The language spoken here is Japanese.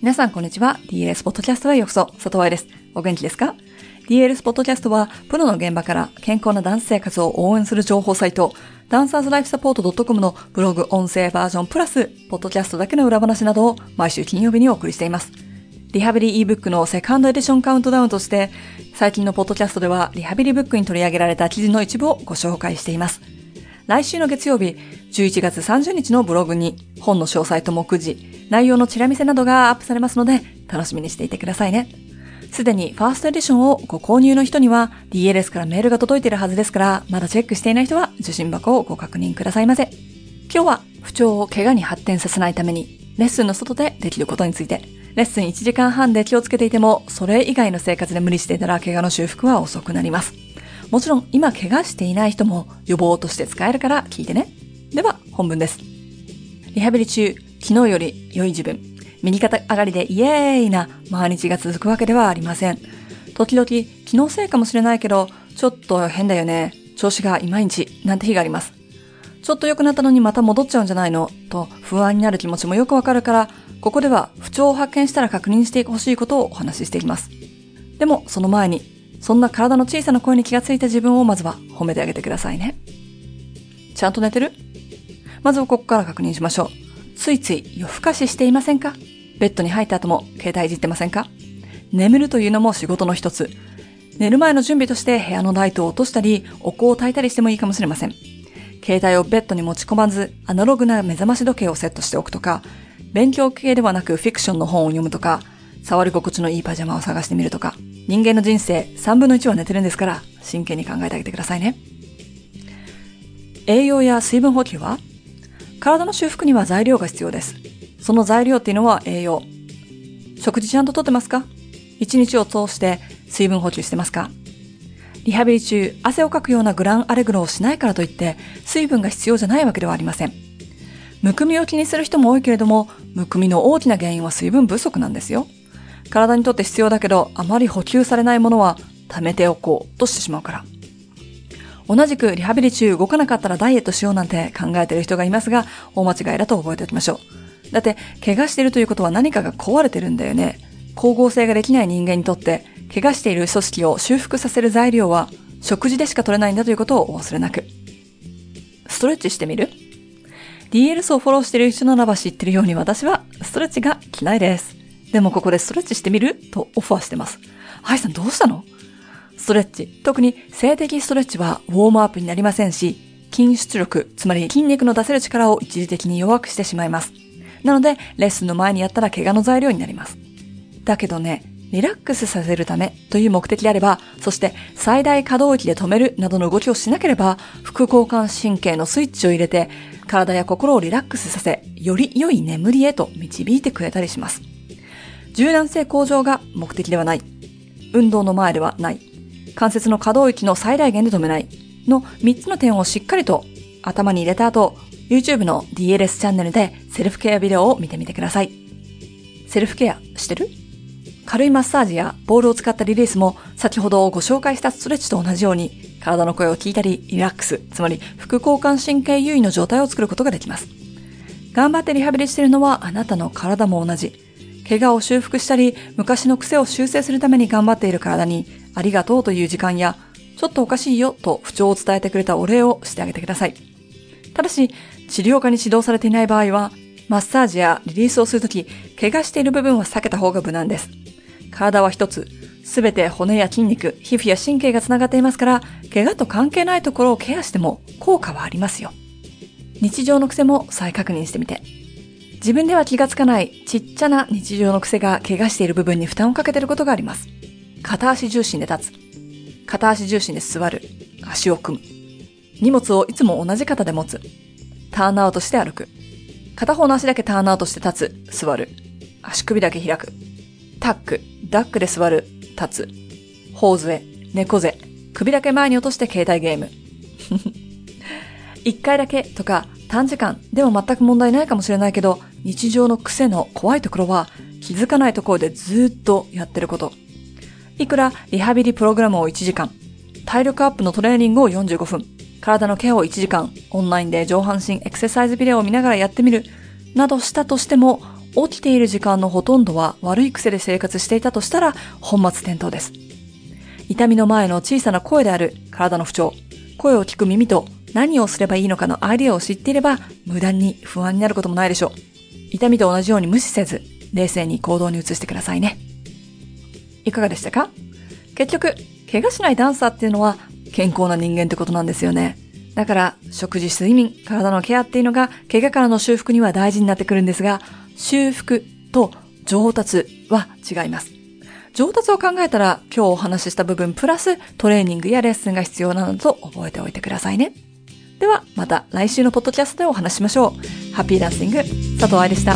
皆さんこんにちは。DLS ポッドキャストへようこそ。里親です。お元気ですか ?DLS ポッドキャストは、プロの現場から健康なダンス生活を応援する情報サイト、ダンサーズライフサポート .com のブログ音声バージョンプラス、ポッドキャストだけの裏話などを毎週金曜日にお送りしています。リハビリ ebook のセカンドエディションカウントダウンとして、最近のポッドキャストではリハビリブックに取り上げられた記事の一部をご紹介しています。来週の月曜日、11月30日のブログに本の詳細と目次、内容のチラ見せなどがアップされますので、楽しみにしていてくださいね。すでにファーストエディションをご購入の人には DLS からメールが届いているはずですから、まだチェックしていない人は受信箱をご確認くださいませ。今日は不調を怪我に発展させないために、レッスンの外でできることについて、レッスン1時間半で気をつけていても、それ以外の生活で無理していたら怪我の修復は遅くなります。もちろん今怪我していない人も予防として使えるから聞いてね。では本文です。リハビリ中、昨日より良い自分、右肩上がりでイエーイな毎日が続くわけではありません。時々気のせいかもしれないけど、ちょっと変だよね。調子がいまいちなんて日があります。ちょっと良くなったのにまた戻っちゃうんじゃないの？と不安になる気持ちもよくわかるから、ここでは不調を発見したら確認してほしいことをお話ししていきます。でもその前にそんな体の小さな声に気がついた自分をまずは褒めてあげてくださいね。ちゃんと寝てる？まずはここから確認しましょう。ついつい夜更かししていませんか？ベッドに入った後も携帯いじってませんか？眠るというのも仕事の一つ。寝る前の準備として部屋のライトを落としたり、お香を焚いたりしてもいいかもしれません。携帯をベッドに持ち込まず、アナログな目覚まし時計をセットしておくとか、勉強系ではなくフィクションの本を読むとか、触り心地のいいパジャマを探してみるとか、人間の人生3分の1は寝てるんですから、真剣に考えてあげてくださいね。栄養や水分補給は？体の修復には材料が必要です。その材料っていうのは栄養。食事ちゃんととってますか？一日を通して水分補給してますか？リハビリ中、汗をかくようなグランアレグロをしないからといって、水分が必要じゃないわけではありません。むくみを気にする人も多いけれども、むくみの大きな原因は水分不足なんですよ。体にとって必要だけど、あまり補給されないものは貯めておこうとしてしまうから。同じくリハビリ中動かなかったらダイエットしようなんて考えてる人がいますが、大間違いだと覚えておきましょう。だって、怪我してるということは何かが壊れてるんだよね。光合成ができない人間にとって、怪我している組織を修復させる材料は、食事でしか取れないんだということをお忘れなく。ストレッチしてみる ?DLS をフォローしてる人ならば知ってるように私はストレッチが嫌いです。でもここでストレッチしてみる？とオファーしてます。ハイさんどうしたの？トレッチ、特に静的ストレッチはウォームアップになりませんし、筋出力、つまり筋肉の出せる力を一時的に弱くしてしまいます。なので、レッスンの前にやったら怪我の材料になります。だけどね、リラックスさせるためという目的であれば、そして最大可動域で止めるなどの動きをしなければ、副交感神経のスイッチを入れて、体や心をリラックスさせ、より良い眠りへと導いてくれたりします。柔軟性向上が目的ではない。運動の前ではない。関節の可動域の最大限で止めない。の3つの点をしっかりと頭に入れた後、YouTube の DLS チャンネルでセルフケアビデオを見てみてください。セルフケアしてる？軽いマッサージやボールを使ったリリースも先ほどご紹介したストレッチと同じように体の声を聞いたりリラックス、つまり副交感神経優位の状態を作ることができます。頑張ってリハビリしているのはあなたの体も同じ。怪我を修復したり、昔の癖を修正するために頑張っている体に、ありがとうという時間や、ちょっとおかしいよと不調を伝えてくれたお礼をしてあげてください。ただし、治療家に指導されていない場合は、マッサージやリリースをするとき、怪我している部分は避けた方が無難です。体は一つ、すべて骨や筋肉、皮膚や神経が繋がっていますから、怪我と関係ないところをケアしても効果はありますよ。日常の癖も再確認してみて。自分では気がつかないちっちゃな日常の癖が怪我している部分に負担をかけていることがあります。片足重心で立つ。片足重心で座る。足を組む。荷物をいつも同じ肩で持つ。ターンアウトして歩く。片方の足だけターンアウトして立つ。座る。足首だけ開く。タック、ダックで座る。立つ。頬杖、猫背。首だけ前に落として携帯ゲーム。一回だけとか短時間でも全く問題ないかもしれないけど、日常の癖の怖いところは気づかないところでずっとやってること。いくらリハビリプログラムを1時間、体力アップのトレーニングを45分、体のケアを1時間、オンラインで上半身エクササイズビデオを見ながらやってみる、などしたとしても、起きている時間のほとんどは悪い癖で生活していたとしたら本末転倒です。痛みの前の小さな声である体の不調、声を聞く耳と何をすればいいのかのアイデアを知っていれば無駄に不安になることもないでしょう。痛みと同じように無視せず、冷静に行動に移してくださいね。いかがでしたか？結局、怪我しないダンサーっていうのは健康な人間ってことなんですよね。だから、食事、睡眠、体のケアっていうのが、怪我からの修復には大事になってくるんですが、修復と上達は違います。上達を考えたら、今日お話しした部分プラストレーニングやレッスンが必要なのと覚えておいてくださいね。では、また来週のポッドキャストでお話ししましょう。ハッピーダンシング、佐藤愛でした。